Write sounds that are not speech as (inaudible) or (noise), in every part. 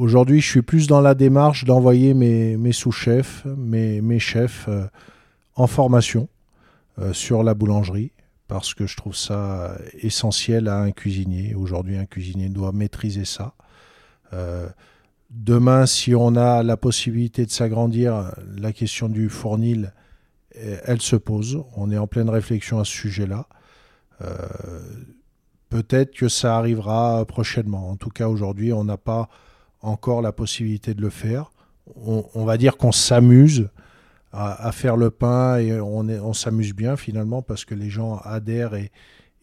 Aujourd'hui, je suis plus dans la démarche d'envoyer mes, sous-chefs, mes, mes chefs euh, en formation euh, sur la boulangerie parce que je trouve ça essentiel à un cuisinier. Aujourd'hui, un cuisinier doit maîtriser ça. Euh, demain, si on a la possibilité de s'agrandir, la question du fournil, elle se pose. On est en pleine réflexion à ce sujet-là. Peut-être que ça arrivera prochainement. En tout cas, aujourd'hui, on n'a pas encore la possibilité de le faire. On, va dire qu'on s'amuse à, faire le pain et on, s'amuse bien finalement parce que les gens adhèrent et,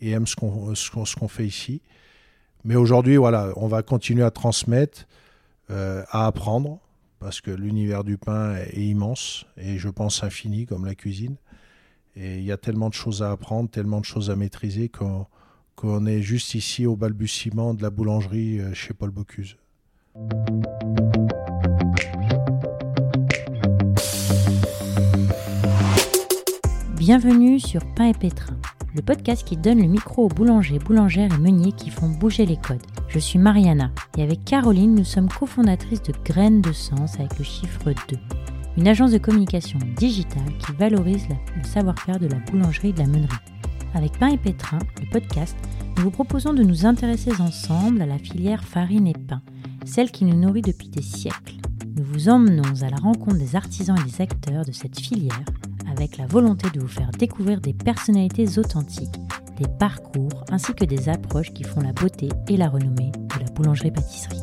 aiment ce qu'on fait ici. Mais aujourd'hui, voilà, on va continuer à transmettre, euh, à apprendre parce que l'univers du pain est immense et je pense infini comme la cuisine. Et il y a tellement de choses à apprendre, tellement de choses à maîtriser qu'on est juste ici au balbutiement de la boulangerie euh, chez Paul Bocuse. Bienvenue sur Pain et Pétrin, le podcast qui donne le micro aux boulangers, boulangères et meuniers qui font bouger les codes. Je suis Mariana et avec Caroline, nous sommes cofondatrices de Graines de Sens avec le chiffre 2, une agence de communication digitale qui valorise le savoir-faire de la boulangerie et de la meunerie. Avec Pain et Pétrin, le podcast, nous vous proposons de nous intéresser ensemble à la filière farine et pain celle qui nous nourrit depuis des siècles. Nous vous emmenons à la rencontre des artisans et des acteurs de cette filière avec la volonté de vous faire découvrir des personnalités authentiques, des parcours ainsi que des approches qui font la beauté et la renommée de la boulangerie-pâtisserie.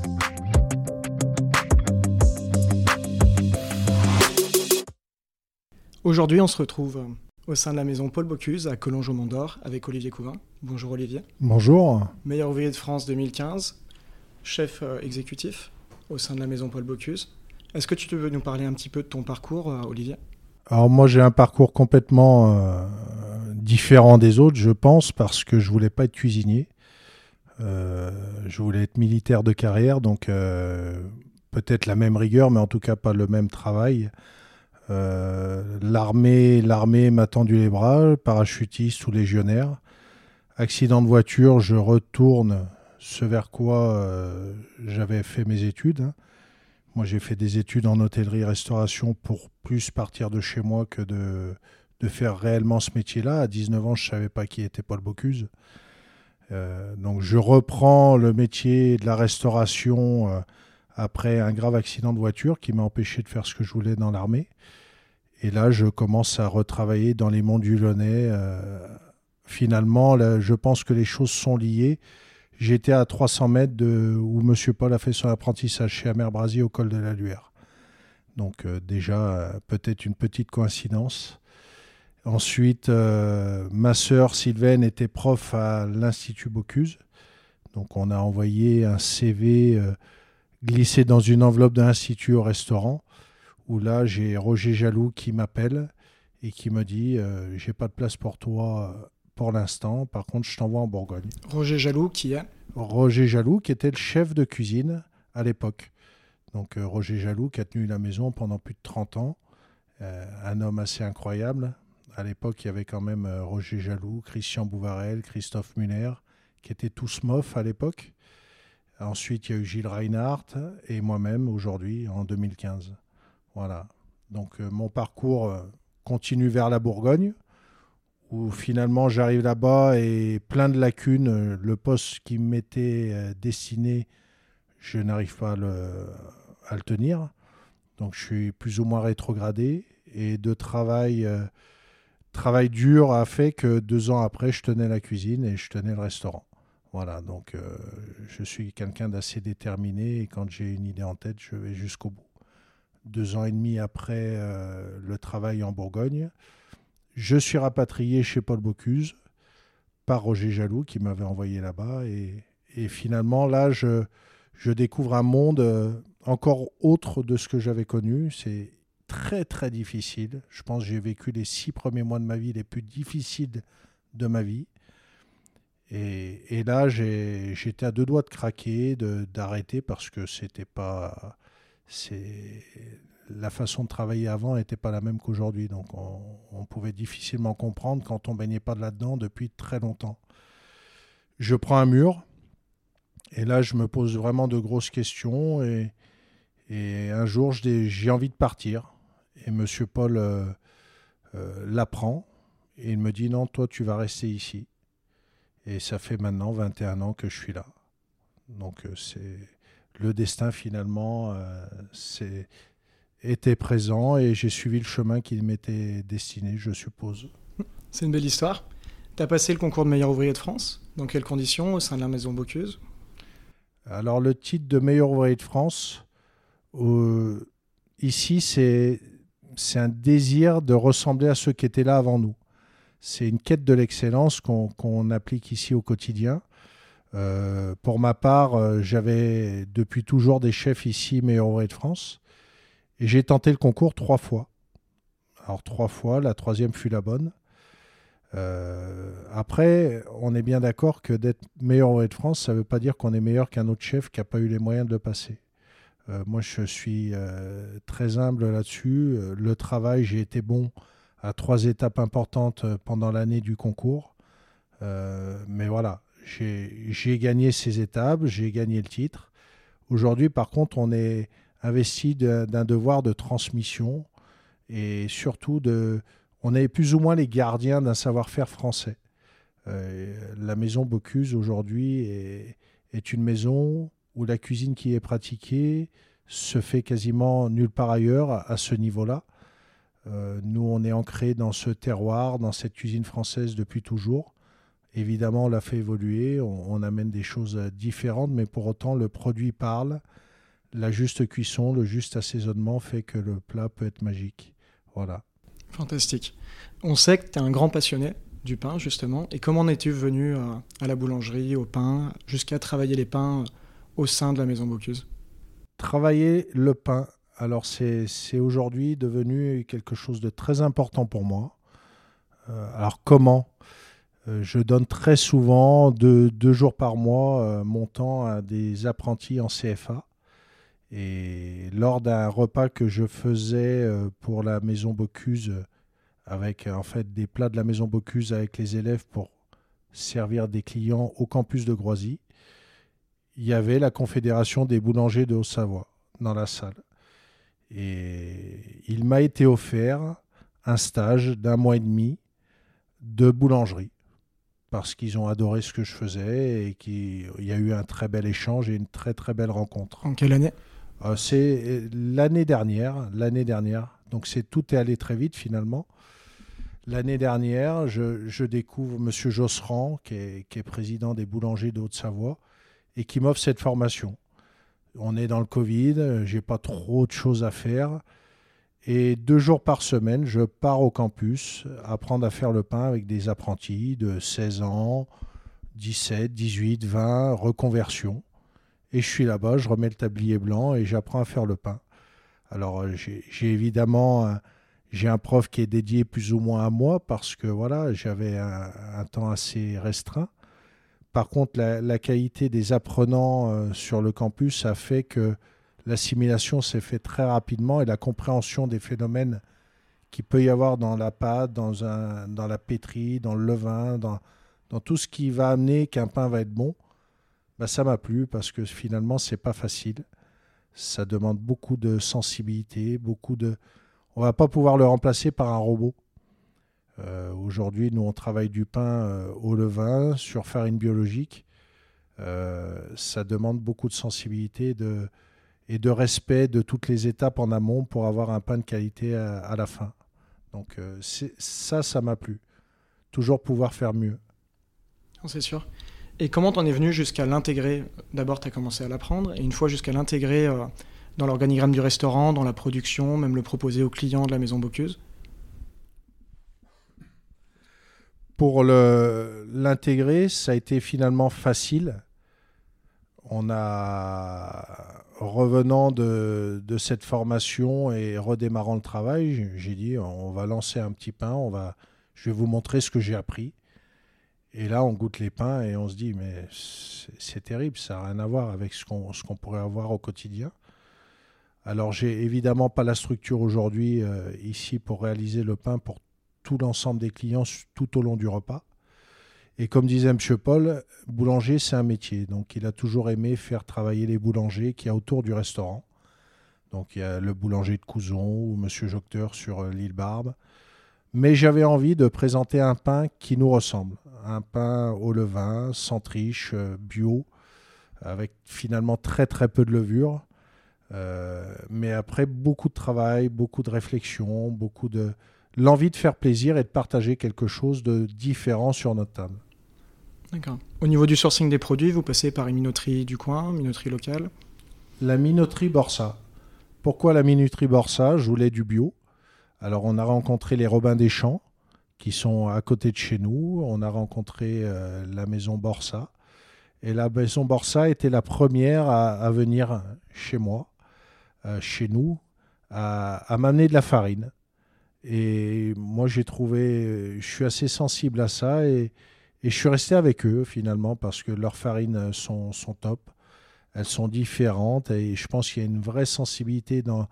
Aujourd'hui, on se retrouve au sein de la maison Paul Bocuse à Collonges au Mont d'Or avec Olivier Couvin. Bonjour Olivier. Bonjour. Meilleur ouvrier de France 2015, chef euh, exécutif au sein de la maison Paul Bocuse. Est-ce que tu veux nous parler un petit peu de ton parcours, euh, Olivier? Alors moi j'ai un parcours complètement euh, différent des autres, je pense, parce que je voulais pas être cuisinier. je voulais être militaire de carrière, donc peut-être la même rigueur, mais en tout cas pas le même travail. l'armée, l'armée m'a tendu les bras, parachutiste ou légionnaire. Accident de voiture, je retourne ce vers quoi euh, j'avais fait mes études. Hein. Moi, j'ai fait des études en hôtellerie-restauration pour plus partir de chez moi que de, de faire réellement ce métier-là. À 19 ans, je ne savais pas qui était Paul Bocuse. Euh, donc, je reprends le métier de la restauration euh, après un grave accident de voiture qui m'a empêché de faire ce que je voulais dans l'armée. Et là, je commence à retravailler dans les monts du Lyonnais. finalement, je pense que les choses sont liées. J'étais à 300 mètres de où M. Paul a fait son apprentissage chez Amer Brasier au col de la Luère. Donc euh, déjà, euh, peut-être une petite coïncidence. Ensuite, euh, ma sœur Sylvaine était prof à l'Institut Bocuse. Donc on a envoyé un CV glissé dans une enveloppe de l'Institut au restaurant, où là j'ai Roger Jaloux qui m'appelle et qui me dit j'ai pas de place pour toi pour l'instant. Par contre, je t'envoie en Bourgogne. Roger Jaloux, qui est Roger Jaloux, qui était le chef de cuisine à l'époque. Donc euh, Roger Jaloux, qui a tenu la maison pendant plus de 30 ans. Euh, un homme assez incroyable. À l'époque, il y avait quand même euh, Roger Jaloux, Christian Bouvarel, Christophe Muller, qui étaient tous MOF à l'époque. Ensuite, il y a eu Gilles Reinhardt et moi-même aujourd'hui, en 2015. Voilà. Donc mon parcours continue vers la Bourgogne où finalement j'arrive là-bas et plein de lacunes. Le poste qui m'était euh, destiné, je n'arrive pas à le, tenir. Donc je suis plus ou moins rétrogradé et de travail, euh, travail dur a fait que deux ans après, je tenais la cuisine et je tenais le restaurant. Voilà, donc euh, je suis quelqu'un d'assez déterminé et quand j'ai une idée en tête, je vais jusqu'au bout. Deux ans et demi après le travail en Bourgogne, je suis rapatrié chez Paul Bocuse par Roger Jaloux qui m'avait envoyé là-bas. Et, finalement, là, je, je, découvre un monde euh, encore autre de ce que j'avais connu. C'est très, très difficile. Je pense que j'ai vécu les six premiers mois de ma vie les plus difficiles de ma vie. Et, et là, j'étais à deux doigts de craquer, d'arrêter parce que c'était pas. C'est la façon de travailler avant n'était pas la même qu'aujourd'hui. Donc on, pouvait difficilement comprendre quand on baignait pas de là-dedans depuis très longtemps. Je prends un mur Et là, je me pose vraiment de grosses questions et, et un jour, j'ai envie de partir. Et Monsieur Paul euh, euh, l'apprend et il me dit non, toi, tu vas rester ici. Et ça fait maintenant 21 ans que je suis là. Donc euh, c'est le destin finalement c'est était présent et j'ai suivi le chemin qui m'était destiné, je suppose. C'est une belle histoire. Tu as passé le concours de meilleur ouvrier de France. Dans quelles conditions? Au sein de la maison Bocuse? Alors le titre de meilleur ouvrier de France, euh, ici c'est c'est un désir de ressembler à ceux qui étaient là avant nous. C'est une quête de l'excellence qu'on applique ici au quotidien. Euh, pour ma part, euh, j'avais depuis toujours des chefs ici meilleur ouvrier de France. Et j'ai tenté le concours trois fois. Alors trois fois, la troisième fut la bonne. Euh, après, on est bien d'accord que d'être meilleur ouvrier de France, ça ne veut pas dire qu'on est meilleur qu'un autre chef qui n'a pas eu les moyens de passer. Euh, moi, je suis euh, très humble là-dessus. Le travail, j'ai été bon à trois étapes importantes pendant l'année du concours. mais voilà, j'ai gagné ces étapes, j'ai gagné le titre. Aujourd'hui, par contre, on est investi d'un devoir de transmission et surtout de, on est plus ou moins les gardiens d'un savoir-faire français. Euh, la maison Bocuse aujourd'hui est, une maison où la cuisine qui est pratiquée se fait quasiment nulle part ailleurs à ce niveau-là. Euh, nous, on est ancré dans ce terroir, dans cette cuisine française depuis toujours. Évidemment, on l'a fait évoluer, on, amène des choses différentes, mais pour autant, le produit parle. La juste cuisson, le juste assaisonnement fait que le plat peut être magique. Voilà. Fantastique. On sait que tu es un grand passionné du pain, justement. Et comment en es-tu venu euh, à, la boulangerie, au pain, jusqu'à travailler les pains euh, au sein de la maison Bocuse? Travailler le pain, alors c'est aujourd'hui devenu quelque chose de très important pour moi. Euh, alors comment? Je donne très souvent, deux, deux jours par mois, mon temps à des apprentis en CFA. Et lors d'un repas que je faisais pour la maison Bocuse avec en fait des plats de la maison Bocuse avec les élèves pour servir des clients au campus de Groisy. Il y avait la Confédération des boulangers de Haute-Savoie dans la salle. Et il m'a été offert un stage d'un mois et demi de boulangerie parce qu'ils ont adoré ce que je faisais et qu'il y a eu un très bel échange et une très très belle rencontre. En quelle année? Euh, C'est l'année dernière, l'année dernière. Donc c'est tout est allé très vite finalement. L'année dernière, je, découvre M. Josserand, qui est, président des boulangers de Haute-Savoie, et qui m'offre cette formation. On est dans le Covid, j'ai pas trop de choses à faire. Et deux jours par semaine, je pars au campus apprendre à faire le pain avec des apprentis de 16 ans, 17, 18, 20, reconversion. Et je suis là-bas, je remets le tablier blanc et j'apprends à faire le pain. Alors j'ai évidemment j'ai un prof qui est dédié plus ou moins à moi parce que voilà, j'avais un, temps assez restreint. Par contre, la, qualité des apprenants euh, sur le campus a fait que l'assimilation s'est faite très rapidement et la compréhension des phénomènes qu'il peut y avoir dans la pâte, dans, un, dans la pétrie, dans le levain, dans, dans tout ce qui va amener qu'un pain va être bon, bah ça m'a plu parce que finalement, c'est pas facile. Ça demande beaucoup de sensibilité, beaucoup de, on va pas pouvoir le remplacer par un robot. Euh, aujourd'hui, nous, on travaille du pain euh, au levain sur farine biologique. Euh, ça demande beaucoup de sensibilité et de respect de toutes les étapes en amont pour avoir un pain de qualité à, la fin. Donc ça, ça m'a plu. Toujours pouvoir faire mieux. C'est sûr. Et comment t'en es venu jusqu'à l'intégrer? D'abord, tu as commencé à l'apprendre, et une fois jusqu'à l'intégrer dans l'organigramme du restaurant, dans la production, même le proposer aux clients de la maison Bocuse? Pour l'intégrer, ça a été finalement facile. On a, revenant de, de, cette formation et redémarrant le travail, j'ai dit on va lancer un petit pain, on va, je vais vous montrer ce que j'ai appris. Et là, on goûte les pains et on se dit, mais c'est terrible, ça n'a rien à voir avec ce qu'on qu'on pourrait avoir au quotidien. Alors j'ai évidemment pas la structure aujourd'hui euh, ici pour réaliser le pain pour tout l'ensemble des clients tout au long du repas. Et comme disait M. Paul, boulanger, c'est un métier. Donc il a toujours aimé faire travailler les boulangers qui y a autour du restaurant. Donc il y a le boulanger de Couzon ou M. Jocteur sur euh, l'île Barbe. Mais j'avais envie de présenter un pain qui nous ressemble. Un pain au levain, sans triche, euh, bio, avec finalement très très peu de levure. Euh, mais après beaucoup de travail, beaucoup de réflexion, beaucoup de l'envie de faire plaisir et de partager quelque chose de différent sur notre table. D'accord. Au niveau du sourcing des produits, vous passez par une minoterie du coin, une minoterie locale? La minoterie Borsa. Pourquoi la minoterie Borsa? Je voulais du bio. Alors on a rencontré les Robins des Champs, qui sont à côté de chez nous. On a rencontré euh, la maison Borsa. Et la maison Borsa était la première à, venir chez moi, euh, chez nous, à, m'amener de la farine. Et moi j'ai trouvé, je suis assez sensible à ça et, je suis resté avec eux finalement parce que leurs farines sont, sont top. Elles sont différentes et je pense qu'il y a une vraie sensibilité dans,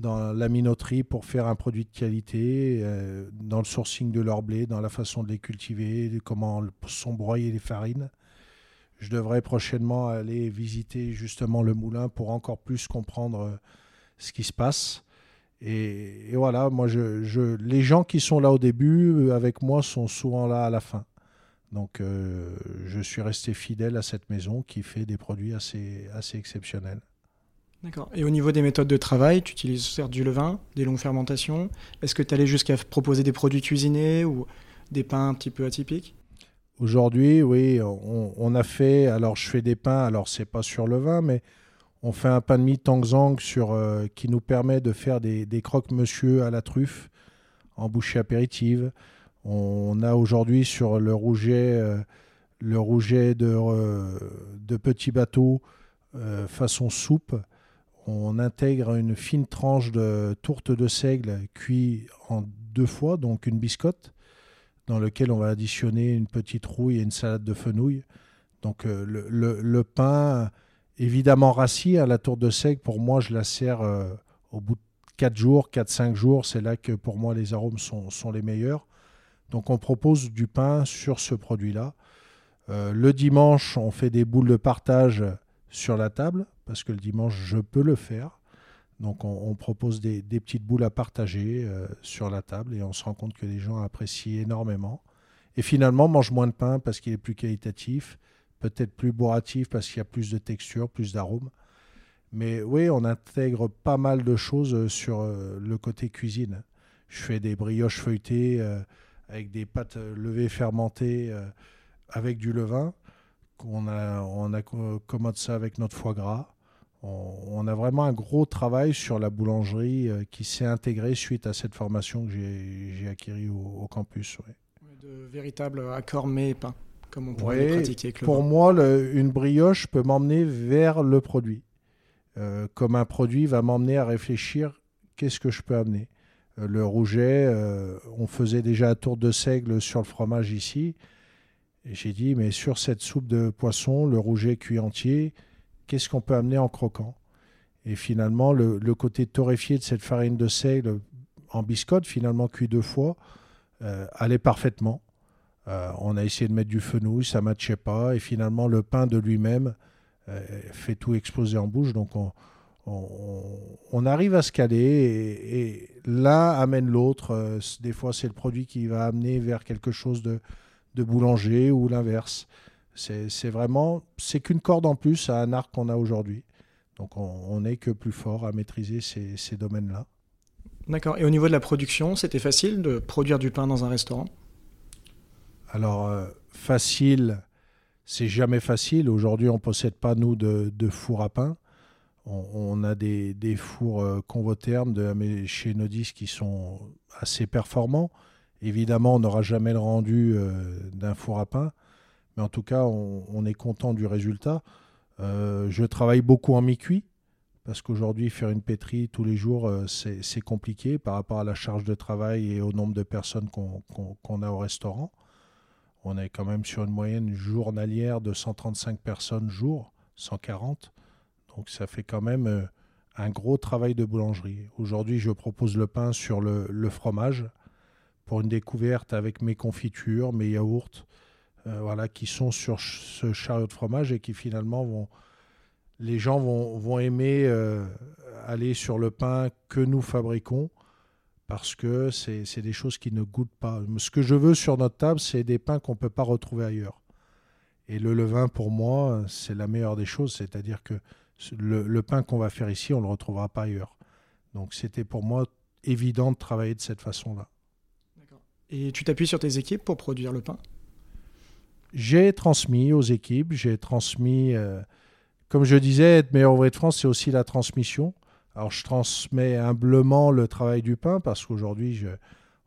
dans la minoterie pour faire un produit de qualité, euh, dans le sourcing de leur blé, dans la façon de les cultiver, de comment sont broyées les farines. Je devrais prochainement aller visiter justement le moulin pour encore plus comprendre euh, ce qui se passe. Et, voilà, moi, les gens qui sont là au début euh, avec moi sont souvent là à la fin. Donc, je suis resté fidèle à cette maison qui fait des produits assez, assez exceptionnels. D'accord. Et au niveau des méthodes de travail, tu utilises certes du levain, des longues fermentations. Est-ce que tu allais jusqu'à proposer des produits cuisinés ou des pains un petit peu atypiques? Aujourd'hui, oui, on, a fait. Alors, je fais des pains. Alors, c'est pas sur le vin, mais on fait un pain de mie Tangzang sur euh, qui nous permet de faire des, croque-monsieur à la truffe en bouchée apéritive. On a aujourd'hui sur le rouget, euh, le rouget de, euh, de petits bateaux façon soupe on intègre une fine tranche de tourte de seigle cuit en deux fois, donc une biscotte, dans lequel on va additionner une petite rouille et une salade de fenouil. Donc euh, le, pain, évidemment rassis à la tourte de seigle, pour moi, je la sers euh, au bout de 4 jours, 4-5 jours. C'est là que pour moi, les arômes sont, sont, les meilleurs. Donc on propose du pain sur ce produit-là. Euh, le dimanche, on fait des boules de partage sur la table parce que le dimanche, je peux le faire. Donc on, propose des, petites boules à partager euh, sur la table et on se rend compte que les gens apprécient énormément. Et finalement, mange moins de pain parce qu'il est plus qualitatif, peut-être plus bourratif parce qu'il y a plus de texture, plus d'arômes. Mais oui, on intègre pas mal de choses euh, sur euh, le côté cuisine. Je fais des brioches feuilletées avec des pâtes levées fermentées avec du levain. On, a, on accommode ça avec notre foie gras on, a vraiment un gros travail sur la boulangerie euh, qui s'est intégré suite à cette formation que j'ai acquérie au, campus. De véritables accords mais pain, comme on pourrait pratiquer Pour moi, une brioche peut m'emmener vers le produit. Euh, comme un produit va m'emmener à réfléchir qu'est-ce que je peux amener? Euh, le rouget, on faisait déjà un tour de seigle sur le fromage ici. Et j'ai dit, mais sur cette soupe de poisson, le rouget cuit entier, qu'est-ce qu'on peut amener en croquant Et finalement, le, côté torréfié de cette farine de seigle en biscotte, finalement cuit deux fois, euh, allait parfaitement. Euh, on a essayé de mettre du fenouil, ça ne matchait pas. Et finalement, le pain de lui-même euh, fait tout exploser en bouche. Donc, on, arrive à se caler et, l'un amène l'autre. des fois, c'est le produit qui va amener vers quelque chose de boulanger ou l'inverse. C'est vraiment, c'est qu'une corde en plus à un arc qu'on a aujourd'hui. Donc on n'est que plus fort à maîtriser ces, domaines-là. D'accord. Et au niveau de la production, c'était facile de produire du pain dans un restaurant? Alors, euh, facile, c'est jamais facile. Aujourd'hui, on ne possède pas, nous, de, four à pain. On, a des, fours euh, de, chez Nodis qui sont assez performants. Évidemment, on n'aura jamais le rendu euh, d'un four à pain. En tout cas, on, est content du résultat. Euh, je travaille beaucoup en mi-cuit parce qu'aujourd'hui, faire une pétrie tous les jours, euh, c'est compliqué par rapport à la charge de travail et au nombre de personnes qu'on a au restaurant. On est quand même sur une moyenne journalière de 135 personnes jour, 140. Donc ça fait quand même euh, un gros travail de boulangerie. Aujourd'hui, je propose le pain sur le, fromage pour une découverte avec mes confitures, mes yaourts, voilà, qui sont sur ce chariot de fromage et qui finalement vont, les gens vont, vont aimer aller sur le pain que nous fabriquons parce que c'est des choses qui ne goûtent pas. Ce que je veux sur notre table, c'est des pains qu'on ne peut pas retrouver ailleurs. Et le levain, pour moi, c'est la meilleure des choses, c'est-à-dire que le, pain qu'on va faire ici, on ne le retrouvera pas ailleurs. Donc c'était pour moi évident de travailler de cette façon-là. Et tu t'appuies sur tes équipes pour produire le pain? J'ai transmis aux équipes, j'ai transmis, euh, comme je disais, être meilleur ouvrier de France, c'est aussi la transmission. Alors je transmets humblement le travail du pain parce qu'aujourd'hui, je,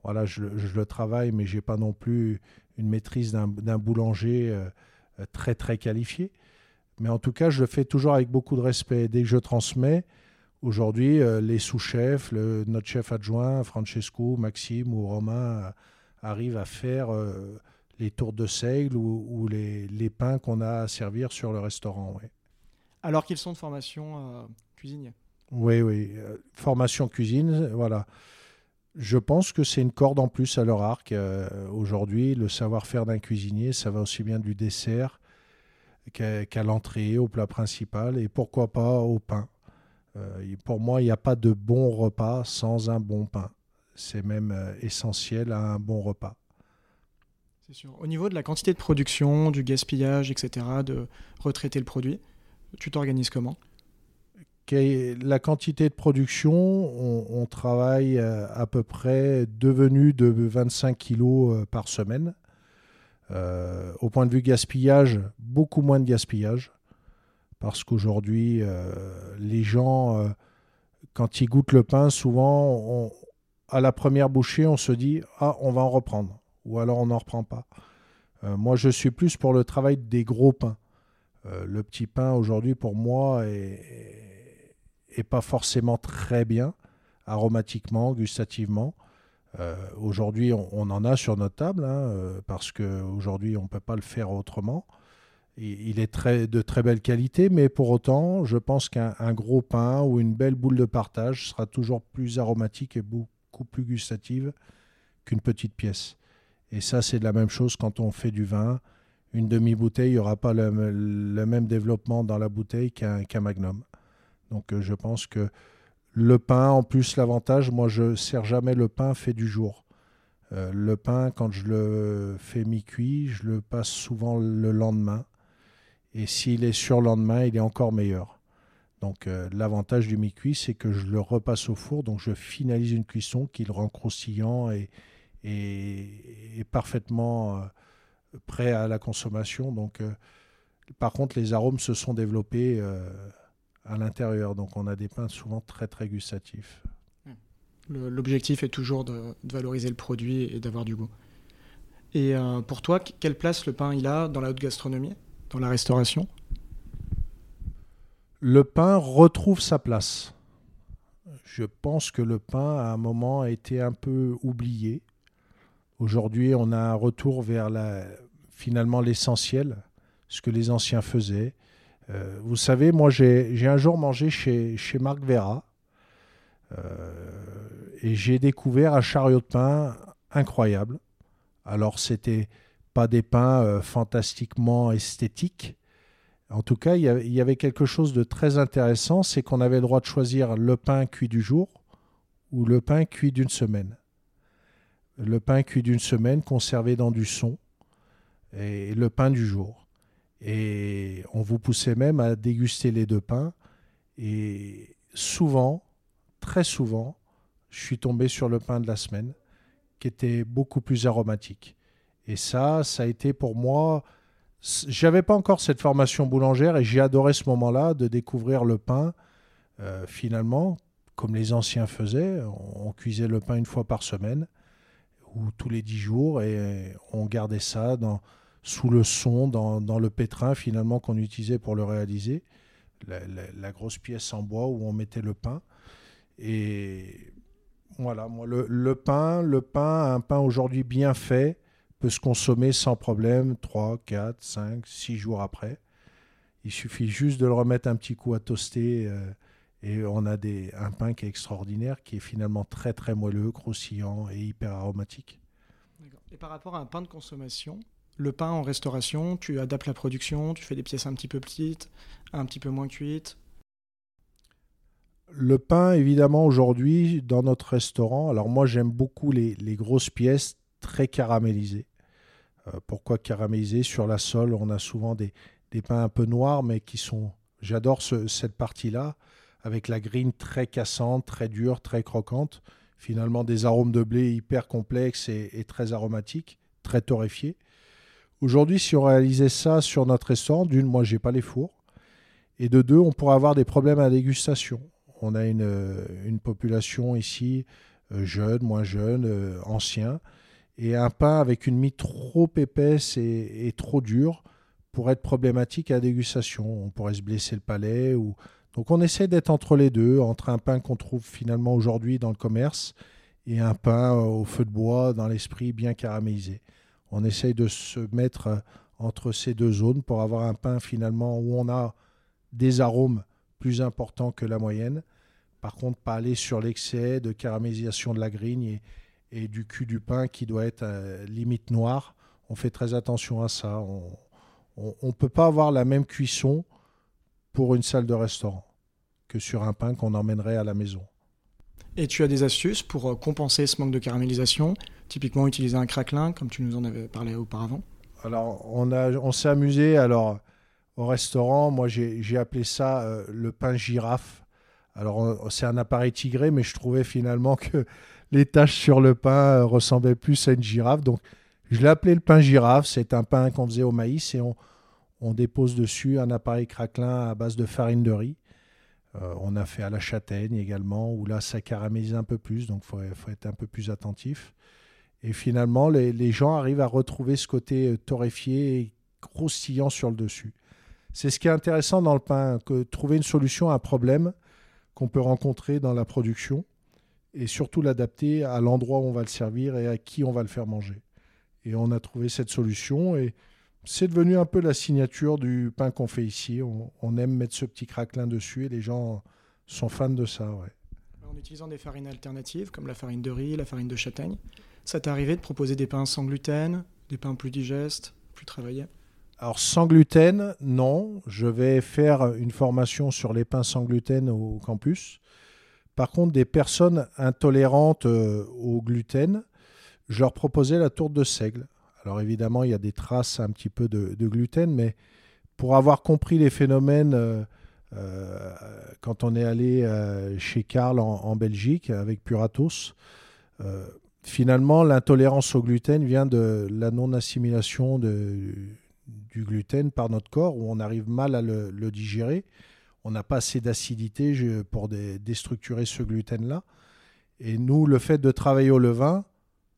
voilà, je, le travaille, mais je n'ai pas non plus une maîtrise d'un boulanger. Euh, très très qualifié. Mais en tout cas, je le fais toujours avec beaucoup de respect. Dès que je transmets, aujourd'hui, euh, les sous-chefs, notre chef adjoint, Francesco, Maxime ou Romain, arrivent à faire les tours de seigle ou, les, les, pains qu'on a à servir sur le restaurant. Alors qu'ils sont de formation cuisinier Oui, oui. formation cuisine, voilà. Je pense que c'est une corde en plus à leur arc. Euh, aujourd'hui, le savoir-faire d'un cuisinier, ça va aussi bien du dessert qu'à l'entrée, au plat principal et pourquoi pas au pain. Euh, pour moi, il n'y a pas de bon repas sans un bon pain. C'est même euh, essentiel à un bon repas. C'est sûr. Au niveau de la quantité de production, du gaspillage, etc., de retraiter le produit, tu t'organises comment? La quantité de production, on, travaille euh, à peu près devenu de 25 kilos euh, par semaine. Euh, au point de vue gaspillage, beaucoup moins de gaspillage. Parce qu'aujourd'hui, les gens, quand ils goûtent le pain, souvent, à la première bouchée, on se dit Ah, on va en reprendre. Ou alors on n'en reprend pas. moi, je suis plus pour le travail des gros pains. le petit pain, aujourd'hui, pour moi, est pas forcément très bien aromatiquement, gustativement. Euh, aujourd'hui, on, en a sur notre table, hein, euh, parce qu'aujourd'hui, on ne peut pas le faire autrement. Il, est de très belle qualité, mais pour autant, je pense qu'un gros pain ou une belle boule de partage sera toujours plus aromatique et beaucoup plus gustative qu'une petite pièce. Et ça, c'est la même chose quand on fait du vin. Une demi-bouteille, il n'y aura pas le, même développement dans la bouteille qu'un magnum. Donc euh, je pense que le pain, en plus l'avantage, moi je sers jamais le pain fait du jour. Euh, le pain, quand je le fais mi-cuit, je le passe souvent le lendemain. Et s'il est sur le lendemain, il est encore meilleur. Donc euh, l'avantage du mi-cuit, c'est que je le repasse au four, donc je finalise une cuisson qui le rend croustillant et, et, parfaitement prêt à la consommation. Donc par contre, les arômes se sont développés à l'intérieur. Donc on a des pains souvent très très gustatifs. L'objectif est toujours de, valoriser le produit et d'avoir du goût. Et euh, pour toi, quelle place le pain il a dans la haute gastronomie, dans la restauration? Le pain retrouve sa place. Je pense que le pain, à un moment, a été un peu oublié. Aujourd'hui, on a un retour vers la, finalement l'essentiel, ce que les anciens faisaient. Euh, vous savez, moi, j'ai un jour mangé chez, Marc Vera euh, et j'ai découvert un chariot de pain incroyable. Alors, c'était pas des pains euh, fantastiquement esthétiques. En tout cas, il y, avait quelque chose de très intéressant, c'est qu'on avait le droit de choisir le pain cuit du jour ou le pain cuit d'une semaine. Le pain cuit d'une semaine conservé dans du son et le pain du jour. Et on vous poussait même à déguster les deux pains. Et souvent, très souvent, je suis tombé sur le pain de la semaine, qui était beaucoup plus aromatique. Et ça, ça a été pour moi. J'avais pas encore cette formation boulangère et j'ai adoré ce moment-là de découvrir le pain. Euh, finalement, comme les anciens faisaient, on, cuisait le pain une fois par semaine ou tous les dix jours et on gardait ça dans, sous le son dans, le pétrin finalement qu'on utilisait pour le réaliser, la, grosse pièce en bois où on mettait le pain. Et voilà, moi, le, pain, le pain, un pain aujourd'hui bien fait, peut se consommer sans problème 3, 4, 5, 6 jours après. Il suffit juste de le remettre un petit coup à toaster euh, et on a des, un pain qui est extraordinaire, qui est finalement très très moelleux, croustillant et hyper aromatique. Et par rapport à un pain de consommation, Le pain en restauration, tu adaptes la production, tu fais des pièces un petit peu petites, un petit peu moins cuites? Le pain, évidemment, aujourd'hui, dans notre restaurant, alors moi j'aime beaucoup les, grosses pièces très caramélisées. Euh, pourquoi caramélisées Sur la sole, on a souvent des, pains un peu noirs, mais qui sont... J'adore cette partie-là, avec la grine très cassante, très dure, très croquante. Finalement, des arômes de blé hyper complexes et, et très aromatiques, très torréfiés. Aujourd'hui, si on réalisait ça sur notre restaurant, d'une, moi, j'ai pas les fours. Et de deux, on pourrait avoir des problèmes à dégustation. On a une, euh, population ici, euh, jeune, moins jeune, euh, ancien. Et un pain avec une mie trop épaisse et, trop dure pourrait être problématique à la dégustation. On pourrait se blesser le palais. Ou... Donc on essaie d'être entre les deux, entre un pain qu'on trouve finalement aujourd'hui dans le commerce et un pain au feu de bois dans l'esprit bien caramélisé on essaye de se mettre euh, entre ces deux zones pour avoir un pain finalement où on a des arômes plus importants que la moyenne. Par contre, pas aller sur l'excès de caramélisation de la grigne et, du cul du pain qui doit être euh, limite noir. On fait très attention à ça. On ne peut pas avoir la même cuisson pour une salle de restaurant que sur un pain qu'on emmènerait à la maison. Et tu as des astuces pour euh, compenser ce manque de caramélisation Typiquement utiliser un craquelin, comme tu nous en avais parlé auparavant? Alors, on, a, on s'est amusé alors, au restaurant. Moi, j'ai, appelé ça euh, le pain girafe. Alors, c'est un appareil tigré, mais je trouvais finalement que (laughs) les taches sur le pain euh, ressemblaient plus à une girafe. Donc, je l'ai appelé le pain girafe. C'est un pain qu'on faisait au maïs et on, on dépose dessus un appareil craquelin à base de farine de riz. Euh, on a fait à la châtaigne également, où là, ça caramélise un peu plus, donc il faut, être un peu plus attentif. Et finalement, les, gens arrivent à retrouver ce côté euh, torréfié et croustillant sur le dessus. C'est ce qui est intéressant dans le pain, que trouver une solution à un problème qu'on peut rencontrer dans la production et surtout l'adapter à l'endroit où on va le servir et à qui on va le faire manger. Et on a trouvé cette solution et c'est devenu un peu la signature du pain qu'on fait ici. On, aime mettre ce petit craquelin dessus et les gens sont fans de ça. En utilisant des farines alternatives comme la farine de riz, la farine de châtaigne, ça t'est arrivé de proposer des pains sans gluten, des pains plus digestes, plus travaillés? Alors sans gluten, non. Je vais faire une formation sur les pains sans gluten au campus. Par contre, des personnes intolérantes euh, au gluten, je leur proposais la tourte de seigle. Alors évidemment, il y a des traces un petit peu de, gluten, mais pour avoir compris les phénomènes, euh, euh, quand on est allé euh, chez Karl en, Belgique avec Puratos, finalement, l'intolérance au gluten vient de la non-assimilation du gluten par notre corps, où on arrive mal à le, digérer. On n'a pas assez d'acidité pour déstructurer ce gluten-là. Et nous, le fait de travailler au levain,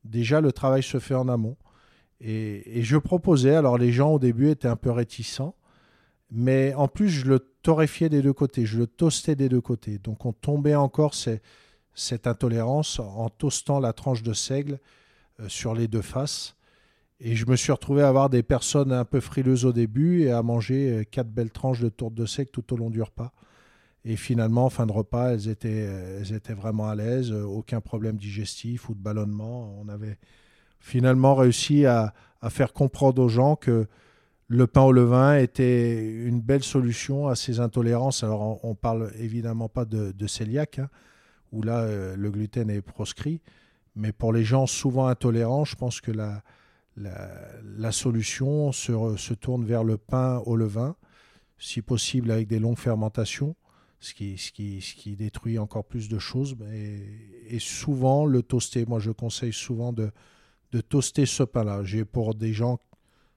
déjà le travail se fait en amont. Et, je proposais, alors les gens au début étaient un peu réticents, mais en plus je le torréfiais des deux côtés, je le toastais des deux côtés. Donc on tombait encore cette intolérance en toastant la tranche de seigle euh, sur les deux faces. Et je me suis retrouvé à avoir des personnes un peu frileuses au début et à manger euh, quatre belles tranches de tourte de seigle tout au long du repas. Et finalement, en fin de repas, elles étaient, elles étaient vraiment à l'aise, aucun problème digestif ou de ballonnement. On avait, finalement réussi à, faire comprendre aux gens que le pain au levain était une belle solution à ces intolérances. Alors, on ne parle évidemment pas de, de cœliaque, hein, où là, euh, le gluten est proscrit. Mais pour les gens souvent intolérants, je pense que la, solution se, tourne vers le pain au levain, si possible avec des longues fermentations, ce qui, détruit encore plus de choses. Et, et souvent, le toaster, moi je conseille souvent de, de toaster ce pain-là. J'ai pour des gens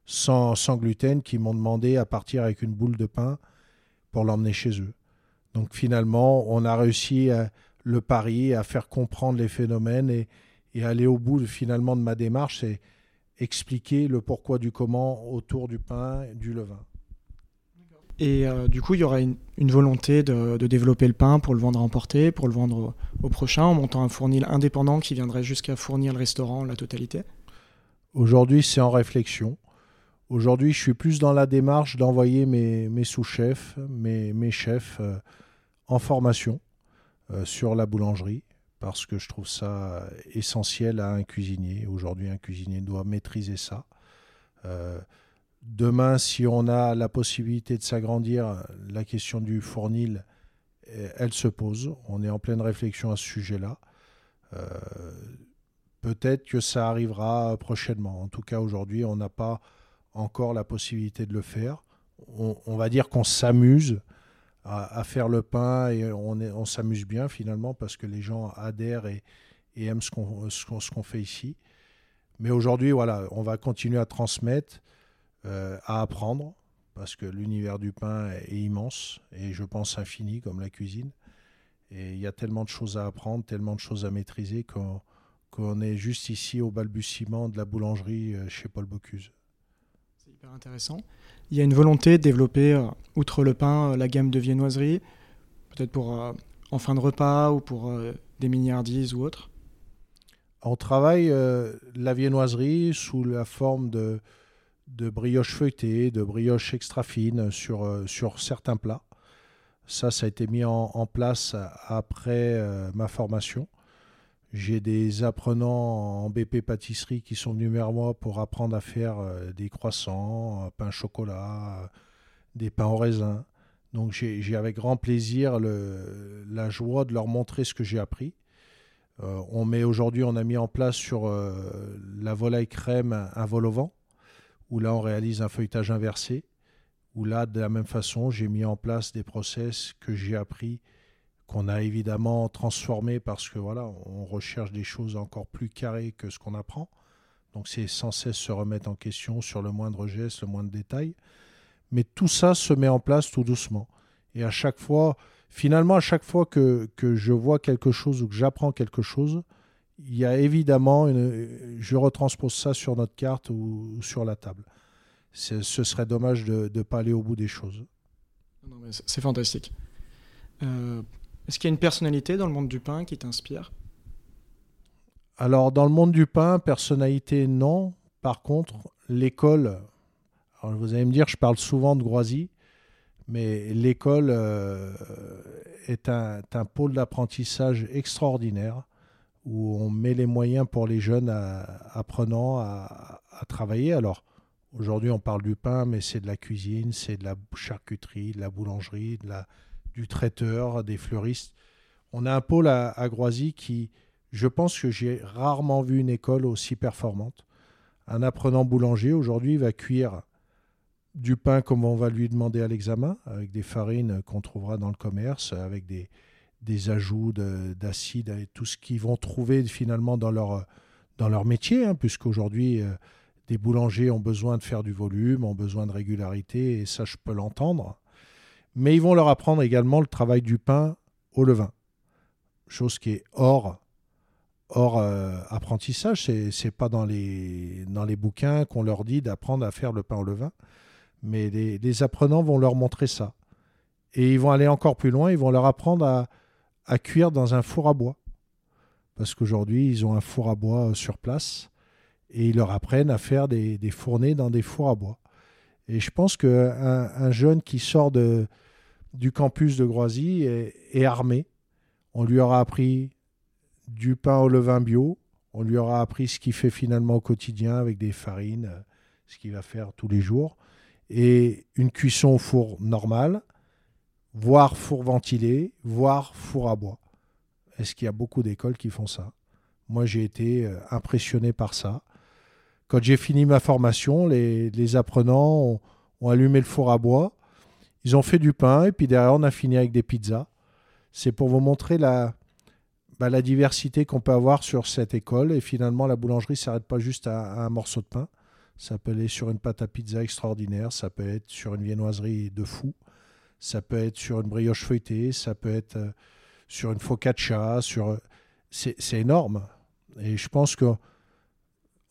sans, sans gluten qui m'ont demandé à partir avec une boule de pain pour l'emmener chez eux. Donc finalement, on a réussi à, le pari, à faire comprendre les phénomènes et, aller au bout finalement de ma démarche, c'est expliquer le pourquoi du comment autour du pain du levain. Et euh, du coup, il y aura une, volonté de, développer le pain pour le vendre à emporter, pour le vendre au, prochain, en montant un fournil indépendant qui viendrait jusqu'à fournir le restaurant, la totalité Aujourd'hui, c'est en réflexion. Aujourd'hui, je suis plus dans la démarche d'envoyer mes, sous-chefs, mes, chefs euh, en formation euh, sur la boulangerie, parce que je trouve ça essentiel à un cuisinier. Aujourd'hui, un cuisinier doit maîtriser ça. Demain, si on a la possibilité de s'agrandir, la question du fournil, elle se pose. On est en pleine réflexion à ce sujet-là. Peut-être que ça arrivera prochainement. En tout cas, aujourd'hui, on n'a pas encore la possibilité de le faire. On, va dire qu'on s'amuse à, faire le pain et on, on s'amuse bien finalement parce que les gens adhèrent et, aiment ce qu'on fait ici. Mais aujourd'hui, voilà, on va continuer à transmettre, euh, à apprendre parce que l'univers du pain est immense et je pense infini comme la cuisine. Et il y a tellement de choses à apprendre, tellement de choses à maîtriser qu'on est juste ici au balbutiement de la boulangerie euh, chez Paul Bocuse. C'est hyper intéressant. Il y a une volonté de développer, euh, outre le pain, la gamme de viennoiserie, peut-être pour en fin de repas ou pour des miniardises ou autre On travaille la viennoiserie sous la forme de, de brioche feuilletée, de brioche extra fine sur, sur certains plats. Ça, ça a été mis en, place après ma formation. J'ai des apprenants en BP pâtisserie qui sont venus vers moi pour apprendre à faire euh, des croissants, euh, pain chocolat, euh, des pains au raisin. Donc j'ai avec grand plaisir le, la joie de leur montrer ce que j'ai appris. on met aujourd'hui, on a mis en place sur la volaille crème un vol au vent, où là on réalise un feuilletage inversé, où là de la même façon j'ai mis en place des process que j'ai appris qu'on a évidemment transformé parce que voilà, on recherche des choses encore plus carrées que ce qu'on apprend. Donc c'est sans cesse se remettre en question sur le moindre geste, le moindre détail. Mais tout ça se met en place tout doucement. Et à chaque fois, finalement, à chaque fois que, que je vois quelque chose ou que j'apprends quelque chose, il y a évidemment une, je retranspose ça sur notre carte ou, sur la table. Ce serait dommage de ne pas aller au bout des choses. C'est fantastique. Euh, est-ce qu'il y a une personnalité dans le monde du pain qui t'inspire? Alors, dans le monde du pain, personnalité, non. Par contre, l'école, vous allez me dire, je parle souvent de Groisy, mais l'école euh, est un, pôle d'apprentissage extraordinaire où on met les moyens pour les jeunes apprenants à, à travailler. Alors, aujourd'hui, on parle du pain, mais c'est de la cuisine, c'est de la charcuterie, de la boulangerie, du traiteur, des fleuristes. On a un pôle à, Groisy qui, je pense que j'ai rarement vu une école aussi performante. Un apprenant boulanger aujourd'hui va cuire du pain comme on va lui demander à l'examen, avec des farines qu'on trouvera dans le commerce, avec des, des ajouts d'acide et tout ce qu'ils vont trouver finalement dans leur, dans leur métier, hein, puisqu'aujourd'hui, euh, des boulangers ont besoin de faire du volume, ont besoin de régularité, et ça, je peux l'entendre mais ils vont leur apprendre également le travail du pain au levain. Chose qui est hors, hors euh, apprentissage. Ce n'est pas dans les, dans les bouquins qu'on leur dit d'apprendre à faire le pain au levain. Mais les, apprenants vont leur montrer ça. Et ils vont aller encore plus loin, ils vont leur apprendre à, cuire dans un four à bois. Parce qu'aujourd'hui, ils ont un four à bois euh, sur place et ils leur apprennent à faire des, des fournées dans des fours à bois. Et je pense qu'un un jeune qui sort de, du campus de Groisy est, armé. On lui aura appris du pain au levain bio. On lui aura appris ce qu'il fait finalement au quotidien avec des farines, ce qu'il va faire tous les jours. Et une cuisson au four normal, voire four ventilé, voire four à bois. Est-ce qu'il y a beaucoup d'écoles qui font ça? Moi, j'ai été euh, impressionné par ça. Quand j'ai fini ma formation, les, apprenants ont allumé le four à bois ils ont fait du pain et puis derrière, on a fini avec des pizzas. C'est pour vous montrer la, bah, la diversité qu'on peut avoir sur cette école. Et finalement, la boulangerie ne s'arrête pas juste à, un morceau de pain. Ça peut aller sur une pâte à pizza extraordinaire, ça peut être sur une viennoiserie de fou, ça peut être sur une brioche feuilletée, ça peut être euh, sur une focaccia, sur... Euh, c'est énorme. Et je pense que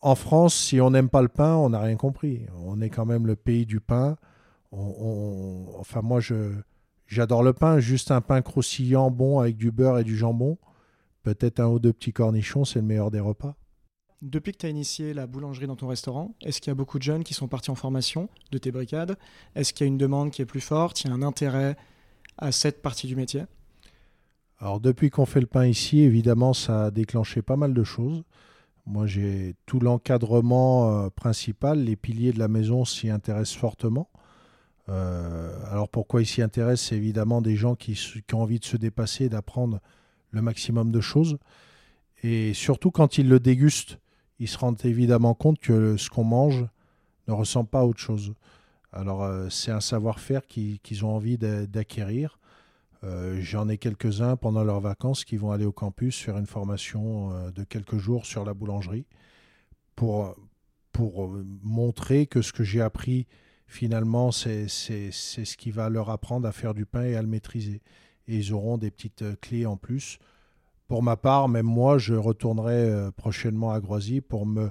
en France, si on n'aime pas le pain, on n'a rien compris. On est quand même le pays du pain enfin, moi, j'adore le pain. Juste un pain croustillant, bon, avec du beurre et du jambon. Peut-être un ou deux petits cornichons, c'est le meilleur des repas. Depuis que tu as initié la boulangerie dans ton restaurant, est-ce qu'il y a beaucoup de jeunes qui sont partis en formation de tes brigades? Est-ce qu'il y a une demande qui est plus forte? Il y a un intérêt à cette partie du métier? Alors depuis qu'on fait le pain ici, évidemment, ça a déclenché pas mal de choses. Moi, j'ai tout l'encadrement euh, principal, les piliers de la maison s'y intéressent fortement. Euh, alors pourquoi ils s'y intéressent? C'est évidemment des gens qui, qui, ont envie de se dépasser, d'apprendre le maximum de choses. Et surtout quand ils le dégustent, ils se rendent évidemment compte que ce qu'on mange ne ressemble pas à autre chose. Alors euh, c'est un savoir-faire qu'ils ont envie d'acquérir. Euh, j'en ai quelques-uns pendant leurs vacances qui vont aller au campus faire une formation euh, de quelques jours sur la boulangerie pour, pour montrer que ce que j'ai appris finalement c'est ce qui va leur apprendre à faire du pain et à le maîtriser. Et ils auront des petites clés en plus. Pour ma part, même moi, je retournerai prochainement à Groisy pour me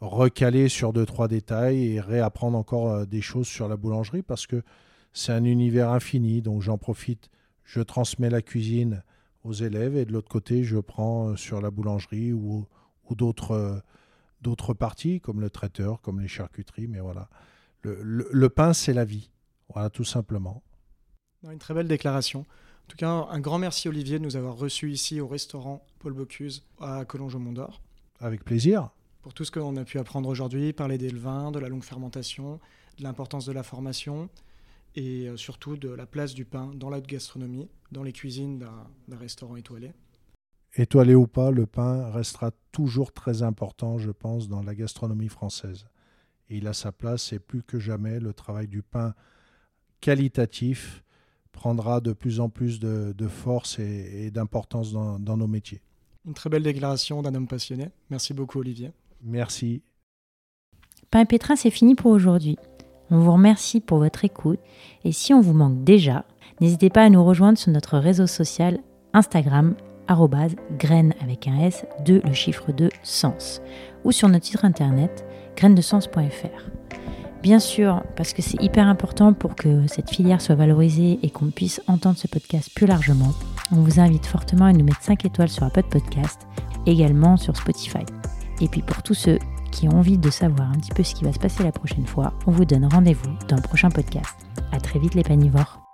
recaler sur deux, trois détails et réapprendre encore euh, des choses sur la boulangerie parce que c'est un univers infini. Donc j'en profite, je transmets la cuisine aux élèves et de l'autre côté, je prends euh, sur la boulangerie ou, euh, d'autres parties comme le traiteur, comme les charcuteries. Mais voilà, le, le, pain, c'est la vie. Voilà, tout simplement. Une très belle déclaration. En tout cas, un grand merci Olivier de nous avoir reçus ici au restaurant Paul Bocuse à Collonges au Mont d'Or. Avec plaisir pour tout ce qu'on a pu apprendre aujourd'hui, parler des levains, de la longue fermentation, de l'importance de la formation et euh, surtout de la place du pain dans la gastronomie, dans les cuisines d'un restaurant étoilé. Étoilé ou pas, le pain restera toujours très important, je pense, dans la gastronomie française. Et il a sa place et plus que jamais, le travail du pain qualitatif prendra de plus en plus de, force et, d'importance dans nos métiers. Une très belle déclaration d'un homme passionné. Merci beaucoup Olivier. Merci. Pain et pétrin, c'est fini pour aujourd'hui. On vous remercie pour votre écoute et si on vous manque déjà, n'hésitez pas à nous rejoindre sur notre réseau social Instagram graine avec un S de le chiffre de sens ou sur notre site internet grainesdesens.fr. Bien sûr, parce que c'est hyper important pour que cette filière soit valorisée et qu'on puisse entendre ce podcast plus largement, on vous invite fortement à nous mettre 5 étoiles sur Apple Podcast, également sur Spotify. Et puis pour tous ceux qui ont envie de savoir un petit peu ce qui va se passer la prochaine fois, on vous donne rendez-vous dans le prochain podcast. À très vite les panivores.